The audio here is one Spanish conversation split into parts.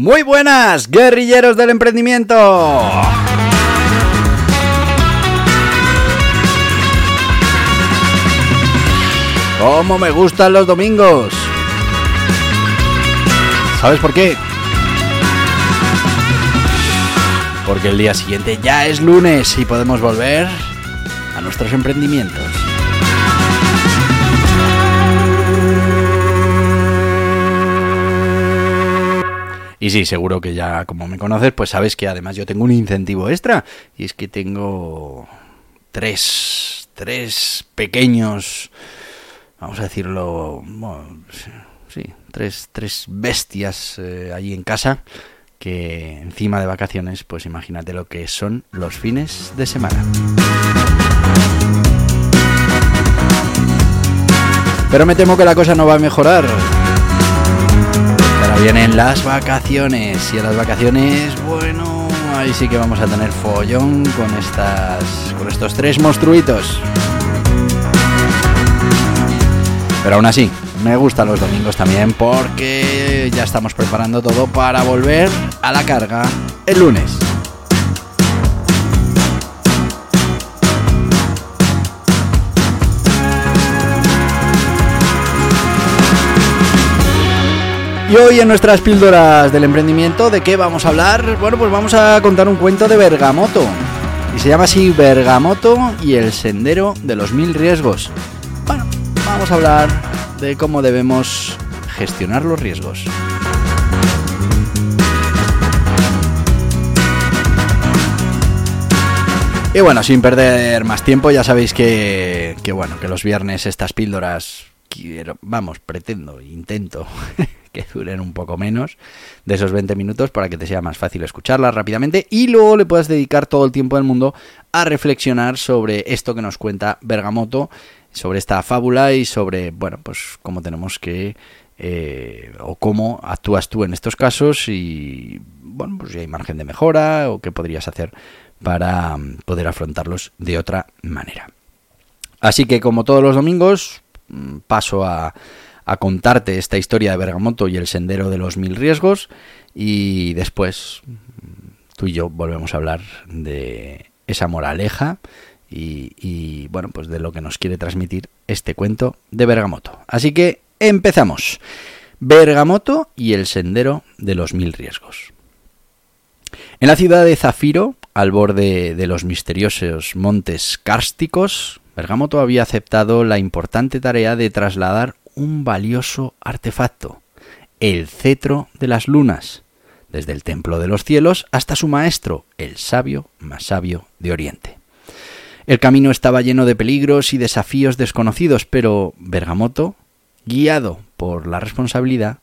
Muy buenas, guerrilleros del emprendimiento. ¿Cómo me gustan los domingos? ¿Sabes por qué? Porque el día siguiente ya es lunes y podemos volver a nuestros emprendimientos. Y sí, seguro que ya como me conoces, pues sabes que además yo tengo un incentivo extra. Y es que tengo tres, tres pequeños, vamos a decirlo, sí, tres, tres bestias eh, allí en casa que encima de vacaciones, pues imagínate lo que son los fines de semana. Pero me temo que la cosa no va a mejorar vienen las vacaciones y a las vacaciones, bueno, ahí sí que vamos a tener follón con estas con estos tres monstruitos. Pero aún así, me gustan los domingos también porque ya estamos preparando todo para volver a la carga el lunes. Y hoy en nuestras píldoras del emprendimiento, ¿de qué vamos a hablar? Bueno, pues vamos a contar un cuento de Bergamoto. Y se llama así Bergamoto y el sendero de los mil riesgos. Bueno, vamos a hablar de cómo debemos gestionar los riesgos. Y bueno, sin perder más tiempo, ya sabéis que, bueno, que los viernes estas píldoras vamos, pretendo, intento duren un poco menos de esos 20 minutos para que te sea más fácil escucharlas rápidamente y luego le puedas dedicar todo el tiempo del mundo a reflexionar sobre esto que nos cuenta Bergamoto, sobre esta fábula y sobre, bueno, pues cómo tenemos que eh, o cómo actúas tú en estos casos y bueno, pues si hay margen de mejora o qué podrías hacer para mm, poder afrontarlos de otra manera. Así que como todos los domingos, mm, paso a a contarte esta historia de Bergamoto y el sendero de los mil riesgos y después tú y yo volvemos a hablar de esa moraleja y, bueno, pues de lo que nos quiere transmitir este cuento de Bergamoto. Así que empezamos. Bergamoto y el sendero de los mil riesgos. En la ciudad de Zafiro, al borde de los misteriosos montes cársticos, Bergamoto había aceptado la importante tarea de trasladar un valioso artefacto, el cetro de las lunas, desde el templo de los cielos hasta su maestro, el sabio más sabio de Oriente. El camino estaba lleno de peligros y desafíos desconocidos, pero Bergamoto, guiado por la responsabilidad,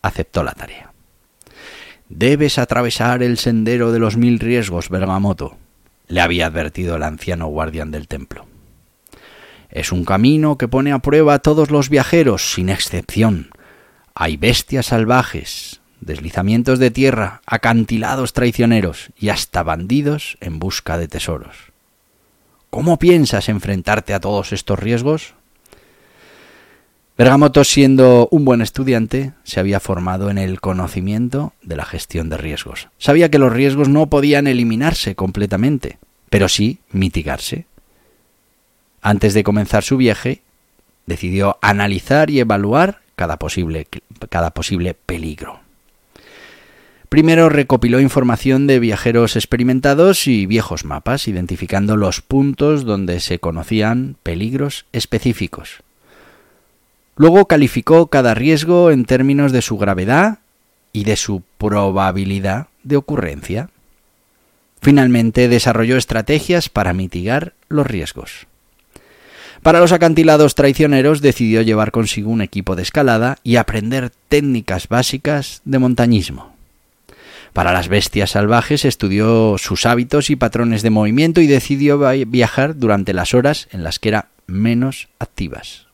aceptó la tarea. Debes atravesar el sendero de los mil riesgos, Bergamoto, le había advertido el anciano guardián del templo. Es un camino que pone a prueba a todos los viajeros, sin excepción. Hay bestias salvajes, deslizamientos de tierra, acantilados traicioneros y hasta bandidos en busca de tesoros. ¿Cómo piensas enfrentarte a todos estos riesgos? Bergamoto, siendo un buen estudiante, se había formado en el conocimiento de la gestión de riesgos. Sabía que los riesgos no podían eliminarse completamente, pero sí mitigarse. Antes de comenzar su viaje, decidió analizar y evaluar cada posible, cada posible peligro. Primero recopiló información de viajeros experimentados y viejos mapas, identificando los puntos donde se conocían peligros específicos. Luego calificó cada riesgo en términos de su gravedad y de su probabilidad de ocurrencia. Finalmente desarrolló estrategias para mitigar los riesgos. Para los acantilados traicioneros decidió llevar consigo un equipo de escalada y aprender técnicas básicas de montañismo. Para las bestias salvajes estudió sus hábitos y patrones de movimiento y decidió viajar durante las horas en las que eran menos activas.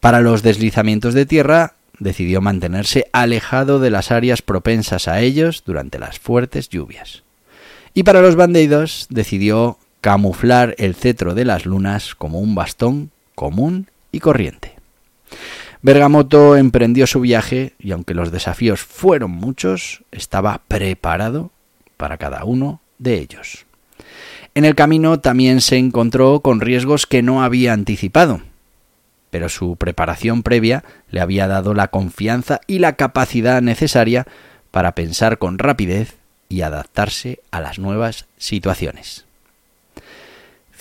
Para los deslizamientos de tierra decidió mantenerse alejado de las áreas propensas a ellos durante las fuertes lluvias. Y para los bandidos decidió camuflar el cetro de las lunas como un bastón común y corriente. Bergamoto emprendió su viaje y aunque los desafíos fueron muchos, estaba preparado para cada uno de ellos. En el camino también se encontró con riesgos que no había anticipado, pero su preparación previa le había dado la confianza y la capacidad necesaria para pensar con rapidez y adaptarse a las nuevas situaciones.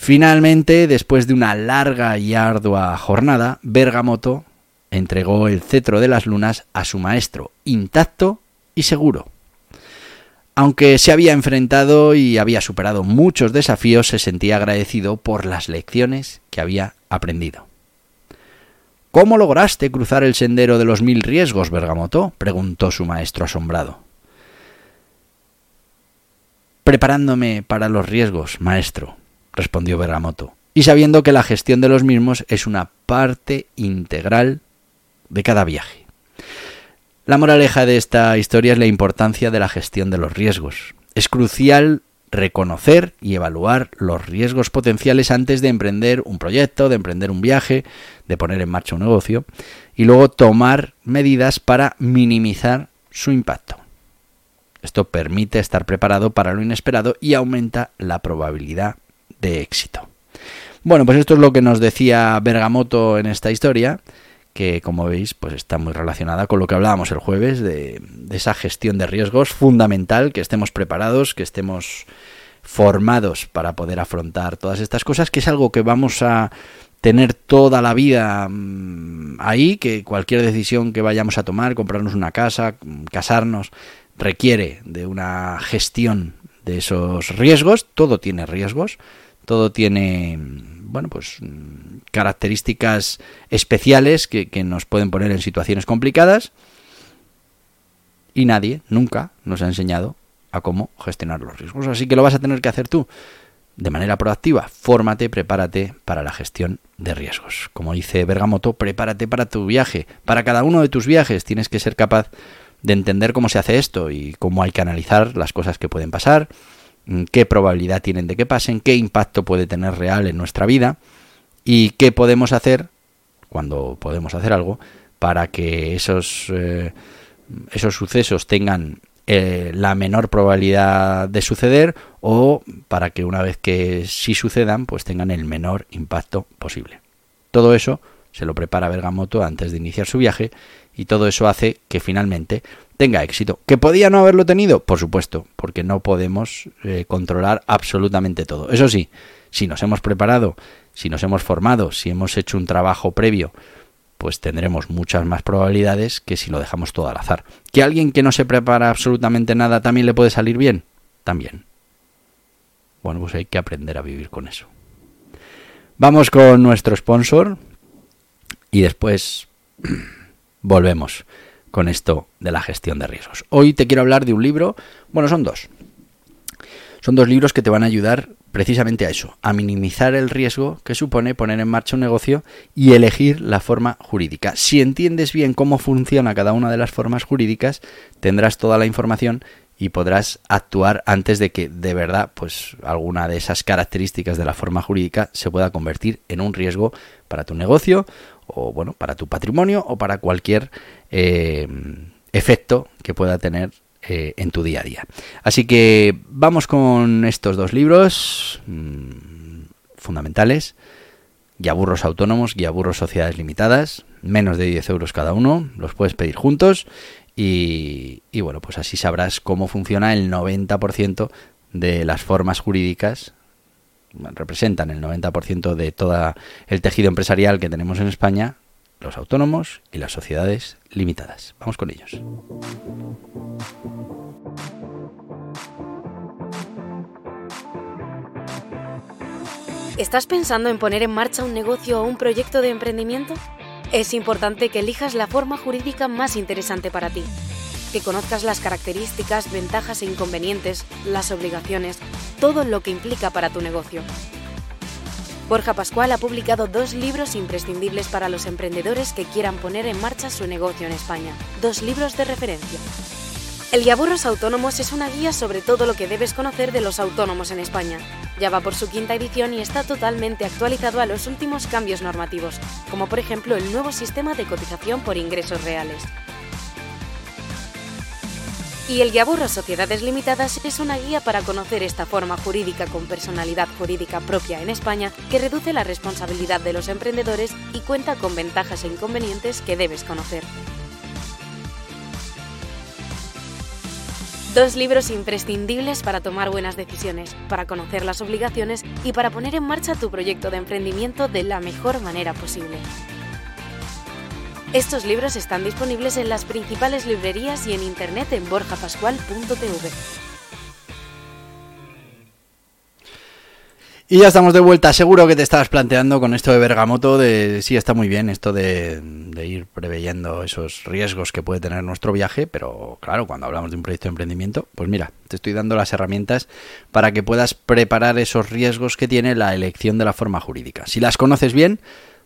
Finalmente, después de una larga y ardua jornada, Bergamoto entregó el cetro de las lunas a su maestro, intacto y seguro. Aunque se había enfrentado y había superado muchos desafíos, se sentía agradecido por las lecciones que había aprendido. ¿Cómo lograste cruzar el sendero de los mil riesgos, Bergamoto? preguntó su maestro asombrado. Preparándome para los riesgos, maestro, respondió Bergamoto, y sabiendo que la gestión de los mismos es una parte integral de cada viaje. La moraleja de esta historia es la importancia de la gestión de los riesgos. Es crucial reconocer y evaluar los riesgos potenciales antes de emprender un proyecto, de emprender un viaje, de poner en marcha un negocio y luego tomar medidas para minimizar su impacto. Esto permite estar preparado para lo inesperado y aumenta la probabilidad de éxito. Bueno, pues esto es lo que nos decía Bergamoto en esta historia, que como veis, pues está muy relacionada con lo que hablábamos el jueves de, de esa gestión de riesgos fundamental, que estemos preparados, que estemos formados para poder afrontar todas estas cosas, que es algo que vamos a tener toda la vida mm, ahí, que cualquier decisión que vayamos a tomar, comprarnos una casa, casarnos, requiere de una gestión de esos riesgos, todo tiene riesgos, todo tiene, bueno, pues características especiales que, que nos pueden poner en situaciones complicadas y nadie nunca nos ha enseñado a cómo gestionar los riesgos. Así que lo vas a tener que hacer tú de manera proactiva. Fórmate, prepárate para la gestión de riesgos. Como dice Bergamoto, prepárate para tu viaje. Para cada uno de tus viajes tienes que ser capaz de entender cómo se hace esto y cómo hay que analizar las cosas que pueden pasar, qué probabilidad tienen de que pasen, qué impacto puede tener real en nuestra vida y qué podemos hacer cuando podemos hacer algo para que esos, eh, esos sucesos tengan eh, la menor probabilidad de suceder o para que una vez que sí sucedan pues tengan el menor impacto posible. Todo eso se lo prepara Bergamoto antes de iniciar su viaje y todo eso hace que finalmente tenga éxito. ¿Que podía no haberlo tenido? Por supuesto, porque no podemos eh, controlar absolutamente todo. Eso sí, si nos hemos preparado, si nos hemos formado, si hemos hecho un trabajo previo, pues tendremos muchas más probabilidades que si lo dejamos todo al azar. ¿Que alguien que no se prepara absolutamente nada también le puede salir bien? También. Bueno, pues hay que aprender a vivir con eso. Vamos con nuestro sponsor y después volvemos con esto de la gestión de riesgos. Hoy te quiero hablar de un libro, bueno, son dos. Son dos libros que te van a ayudar precisamente a eso, a minimizar el riesgo que supone poner en marcha un negocio y elegir la forma jurídica. Si entiendes bien cómo funciona cada una de las formas jurídicas, tendrás toda la información y podrás actuar antes de que de verdad pues alguna de esas características de la forma jurídica se pueda convertir en un riesgo para tu negocio o bueno para tu patrimonio o para cualquier eh, efecto que pueda tener eh, en tu día a día. Así que vamos con estos dos libros mmm, fundamentales. Guiaburros autónomos, Guiaburros sociedades limitadas, menos de 10 euros cada uno, los puedes pedir juntos y, bueno, pues así sabrás cómo funciona el 90% de las formas jurídicas representan el 90% de todo el tejido empresarial que tenemos en España, los autónomos y las sociedades limitadas. Vamos con ellos. ¿Estás pensando en poner en marcha un negocio o un proyecto de emprendimiento? Es importante que elijas la forma jurídica más interesante para ti, que conozcas las características, ventajas e inconvenientes, las obligaciones, todo lo que implica para tu negocio. Borja Pascual ha publicado dos libros imprescindibles para los emprendedores que quieran poner en marcha su negocio en España, dos libros de referencia. El Guiaburros Autónomos es una guía sobre todo lo que debes conocer de los autónomos en España. Ya va por su quinta edición y está totalmente actualizado a los últimos cambios normativos, como por ejemplo el nuevo sistema de cotización por ingresos reales. Y el Guiaburros Sociedades Limitadas es una guía para conocer esta forma jurídica con personalidad jurídica propia en España que reduce la responsabilidad de los emprendedores y cuenta con ventajas e inconvenientes que debes conocer. Dos libros imprescindibles para tomar buenas decisiones, para conocer las obligaciones y para poner en marcha tu proyecto de emprendimiento de la mejor manera posible. Estos libros están disponibles en las principales librerías y en internet en borjapascual.tv. Y ya estamos de vuelta. Seguro que te estabas planteando con esto de Bergamoto de sí está muy bien esto de, de, ir preveyendo esos riesgos que puede tener nuestro viaje, pero claro, cuando hablamos de un proyecto de emprendimiento, pues mira, te estoy dando las herramientas para que puedas preparar esos riesgos que tiene la elección de la forma jurídica. Si las conoces bien,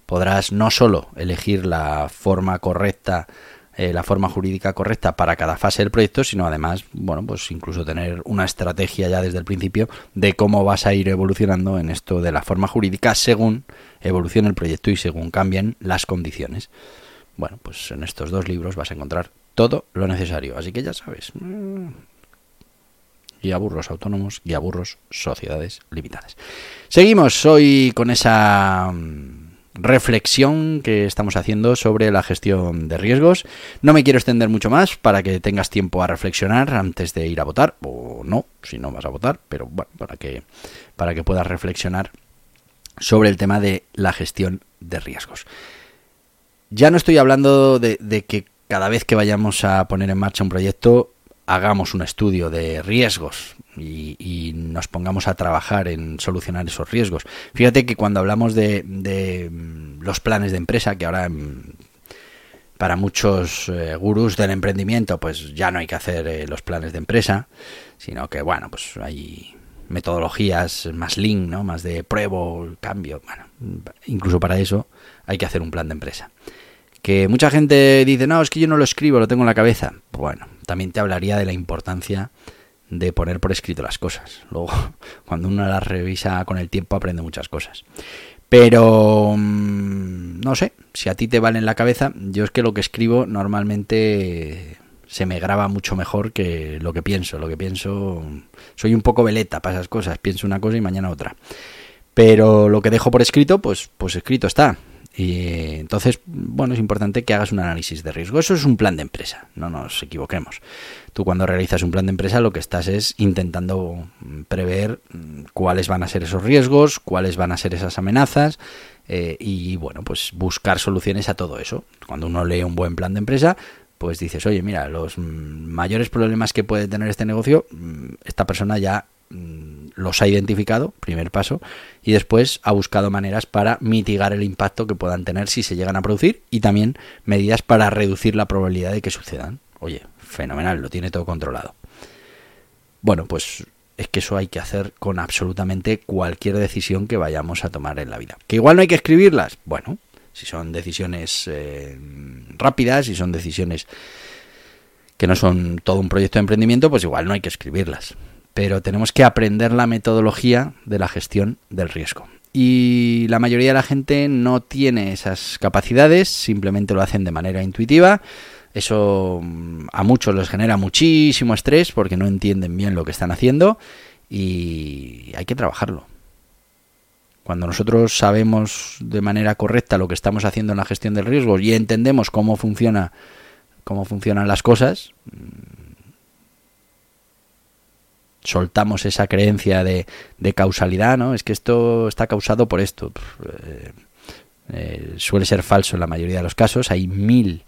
podrás no solo elegir la forma correcta eh, la forma jurídica correcta para cada fase del proyecto, sino además, bueno, pues incluso tener una estrategia ya desde el principio de cómo vas a ir evolucionando en esto de la forma jurídica según evolucione el proyecto y según cambien las condiciones. Bueno, pues en estos dos libros vas a encontrar todo lo necesario, así que ya sabes. Mm, guía burros autónomos, guía burros sociedades limitadas. Seguimos hoy con esa mm, reflexión que estamos haciendo sobre la gestión de riesgos. No me quiero extender mucho más para que tengas tiempo a reflexionar antes de ir a votar, o no, si no vas a votar, pero bueno, para que, para que puedas reflexionar sobre el tema de la gestión de riesgos. Ya no estoy hablando de, de que cada vez que vayamos a poner en marcha un proyecto hagamos un estudio de riesgos y, nos pongamos a trabajar en solucionar esos riesgos. Fíjate que cuando hablamos de, mm, los planes de empresa, que ahora mm, para muchos eh, gurús del emprendimiento, pues ya no hay que hacer eh, los planes de empresa, sino que bueno, pues hay metodologías más lean, ¿no? Más de pruebo, cambio, bueno, incluso para eso hay que hacer un plan de empresa. Que mucha gente dice, no, es que yo no lo escribo, lo tengo en la cabeza. Bueno, también te hablaría de la importancia de poner por escrito las cosas. Luego, cuando uno las revisa con el tiempo, aprende muchas cosas. Pero, mm, no sé, si a ti te vale en la cabeza, yo es que lo que escribo normalmente se me graba mucho mejor que lo que pienso. Lo que pienso, soy un poco veleta para esas cosas. Pienso una cosa y mañana otra. Pero lo que dejo por escrito, pues, pues escrito está. Y entonces, bueno, es importante que hagas un análisis de riesgo. Eso es un plan de empresa, no nos equivoquemos. Tú cuando realizas un plan de empresa lo que estás es intentando prever cuáles van a ser esos riesgos, cuáles van a ser esas amenazas eh, y, bueno, pues buscar soluciones a todo eso. Cuando uno lee un buen plan de empresa, pues dices, oye, mira, los mayores problemas que puede tener este negocio, esta persona ya Mm, los ha identificado, primer paso, y después ha buscado maneras para mitigar el impacto que puedan tener si se llegan a producir y también medidas para reducir la probabilidad de que sucedan. Oye, fenomenal, lo tiene todo controlado. Bueno, pues es que eso hay que hacer con absolutamente cualquier decisión que vayamos a tomar en la vida. Que igual no hay que escribirlas. Bueno, si son decisiones eh, rápidas, si son decisiones que no son todo un proyecto de emprendimiento, pues igual no hay que escribirlas pero tenemos que aprender la metodología de la gestión del riesgo. Y la mayoría de la gente no tiene esas capacidades, simplemente lo hacen de manera intuitiva. Eso mm, a muchos les genera muchísimo estrés porque no entienden bien lo que están haciendo y hay que trabajarlo. Cuando nosotros sabemos de manera correcta lo que estamos haciendo en la gestión del riesgo y entendemos cómo funciona cómo funcionan las cosas, soltamos esa creencia de, causalidad, ¿no? Es que esto está causado por esto. Eh, eh, suele ser falso en la mayoría de los casos. Hay mil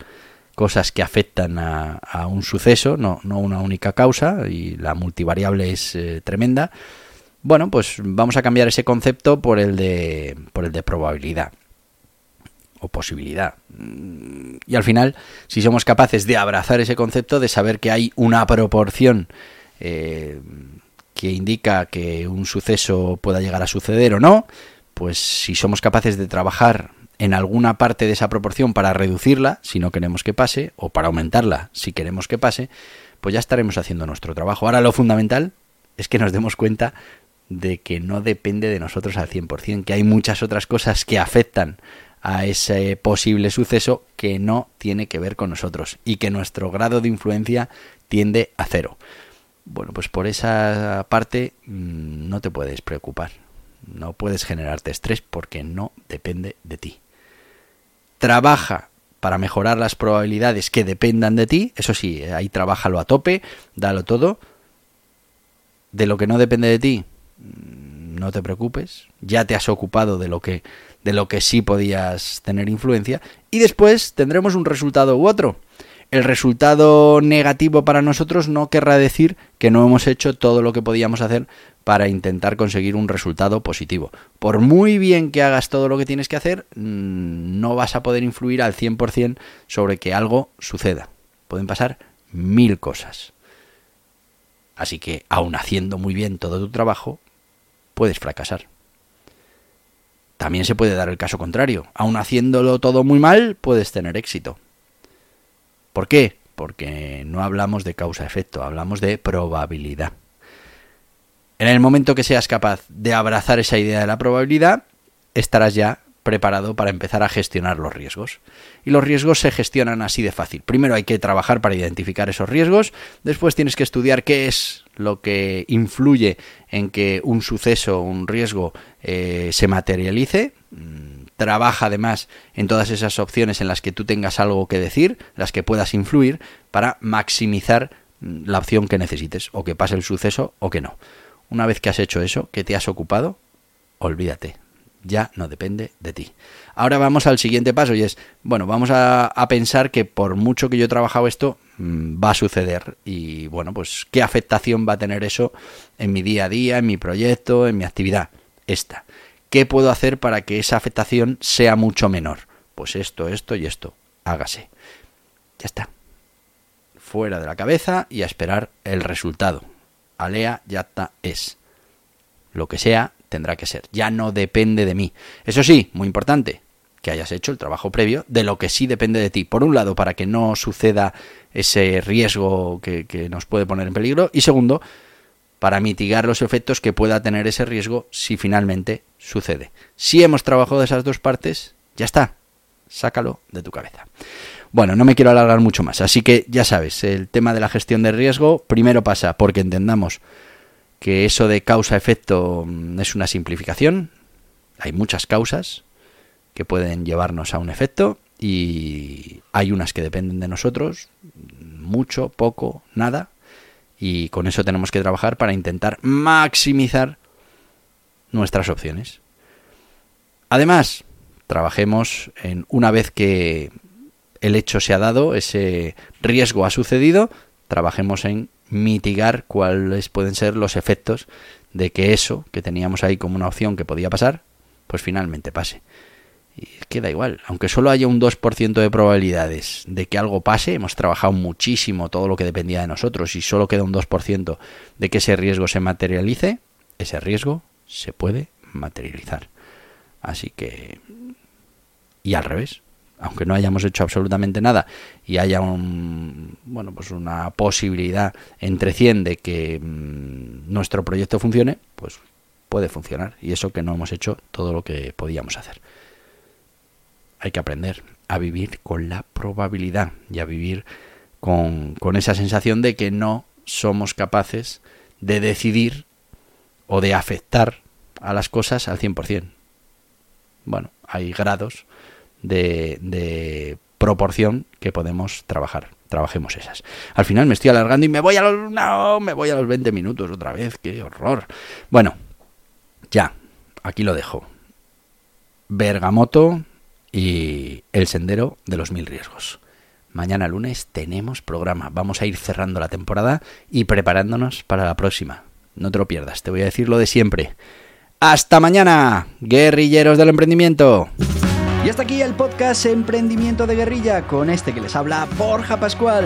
cosas que afectan a, un suceso, no, una única causa, y la multivariable es eh, tremenda. Bueno, pues vamos a cambiar ese concepto por el de, por el de probabilidad o posibilidad. Y al final, si somos capaces de abrazar ese concepto, de saber que hay una proporción eh, que indica que un suceso pueda llegar a suceder o no, pues si somos capaces de trabajar en alguna parte de esa proporción para reducirla, si no queremos que pase, o para aumentarla, si queremos que pase, pues ya estaremos haciendo nuestro trabajo. Ahora lo fundamental es que nos demos cuenta de que no depende de nosotros al 100%, que hay muchas otras cosas que afectan a ese posible suceso que no tiene que ver con nosotros y que nuestro grado de influencia tiende a cero. Bueno, pues por esa parte mm, no te puedes preocupar, no puedes generarte estrés porque no depende de ti. Trabaja para mejorar las probabilidades que dependan de ti, eso sí, ahí trabájalo a tope, dalo todo. De lo que no depende de ti, mm, no te preocupes, ya te has ocupado de lo que de lo que sí podías tener influencia y después tendremos un resultado u otro. El resultado negativo para nosotros no querrá decir que no hemos hecho todo lo que podíamos hacer para intentar conseguir un resultado positivo. Por muy bien que hagas todo lo que tienes que hacer, mm, no vas a poder influir al 100% sobre que algo suceda. Pueden pasar mil cosas. Así que, aun haciendo muy bien todo tu trabajo, puedes fracasar. También se puede dar el caso contrario. Aun haciéndolo todo muy mal, puedes tener éxito. ¿Por qué? Porque no hablamos de causa-efecto, hablamos de probabilidad. En el momento que seas capaz de abrazar esa idea de la probabilidad, estarás ya preparado para empezar a gestionar los riesgos. Y los riesgos se gestionan así de fácil. Primero hay que trabajar para identificar esos riesgos, después tienes que estudiar qué es lo que influye en que un suceso, un riesgo eh, se materialice. Trabaja además en todas esas opciones en las que tú tengas algo que decir, las que puedas influir, para maximizar mm, la opción que necesites, o que pase el suceso o que no. Una vez que has hecho eso, que te has ocupado, olvídate, ya no depende de ti. Ahora vamos al siguiente paso y es, bueno, vamos a, pensar que por mucho que yo he trabajado esto, mm, va a suceder y bueno, pues qué afectación va a tener eso en mi día a día, en mi proyecto, en mi actividad. Esta. ¿Qué puedo hacer para que esa afectación sea mucho menor? Pues esto, esto y esto. Hágase. Ya está. Fuera de la cabeza y a esperar el resultado. Alea está es. Lo que sea, tendrá que ser. Ya no depende de mí. Eso sí, muy importante, que hayas hecho el trabajo previo de lo que sí depende de ti. Por un lado, para que no suceda ese riesgo que, que nos puede poner en peligro. Y segundo, para mitigar los efectos que pueda tener ese riesgo si finalmente sucede. Si hemos trabajado esas dos partes, ya está. Sácalo de tu cabeza. Bueno, no me quiero alargar mucho más, así que ya sabes, el tema de la gestión de riesgo primero pasa porque entendamos que eso de causa-efecto mm, es una simplificación. Hay muchas causas que pueden llevarnos a un efecto y hay unas que dependen de nosotros, mucho, poco, nada, y con eso tenemos que trabajar para intentar maximizar nuestras opciones. Además, trabajemos en una vez que el hecho se ha dado, ese riesgo ha sucedido, trabajemos en mitigar cuáles pueden ser los efectos de que eso que teníamos ahí como una opción que podía pasar, pues finalmente pase. Y queda igual, aunque solo haya un 2% de probabilidades de que algo pase, hemos trabajado muchísimo todo lo que dependía de nosotros y solo queda un 2% de que ese riesgo se materialice, ese riesgo se puede materializar. Así que... Y al revés, aunque no hayamos hecho absolutamente nada y haya un, bueno, pues una posibilidad entre 100 de que mm, nuestro proyecto funcione, pues puede funcionar. Y eso que no hemos hecho todo lo que podíamos hacer. Hay que aprender a vivir con la probabilidad y a vivir con, esa sensación de que no somos capaces de decidir o de afectar a las cosas al 100%. Bueno, hay grados de, proporción que podemos trabajar. Trabajemos esas. Al final me estoy alargando y me voy a los, no, me voy a los 20 minutos otra vez. ¡Qué horror! Bueno, ya, aquí lo dejo. Bergamoto y el sendero de los mil riesgos. Mañana lunes tenemos programa. Vamos a ir cerrando la temporada y preparándonos para la próxima. No te lo pierdas, te voy a decir lo de siempre. Hasta mañana, guerrilleros del emprendimiento. Y hasta aquí el podcast Emprendimiento de Guerrilla con este que les habla Borja Pascual.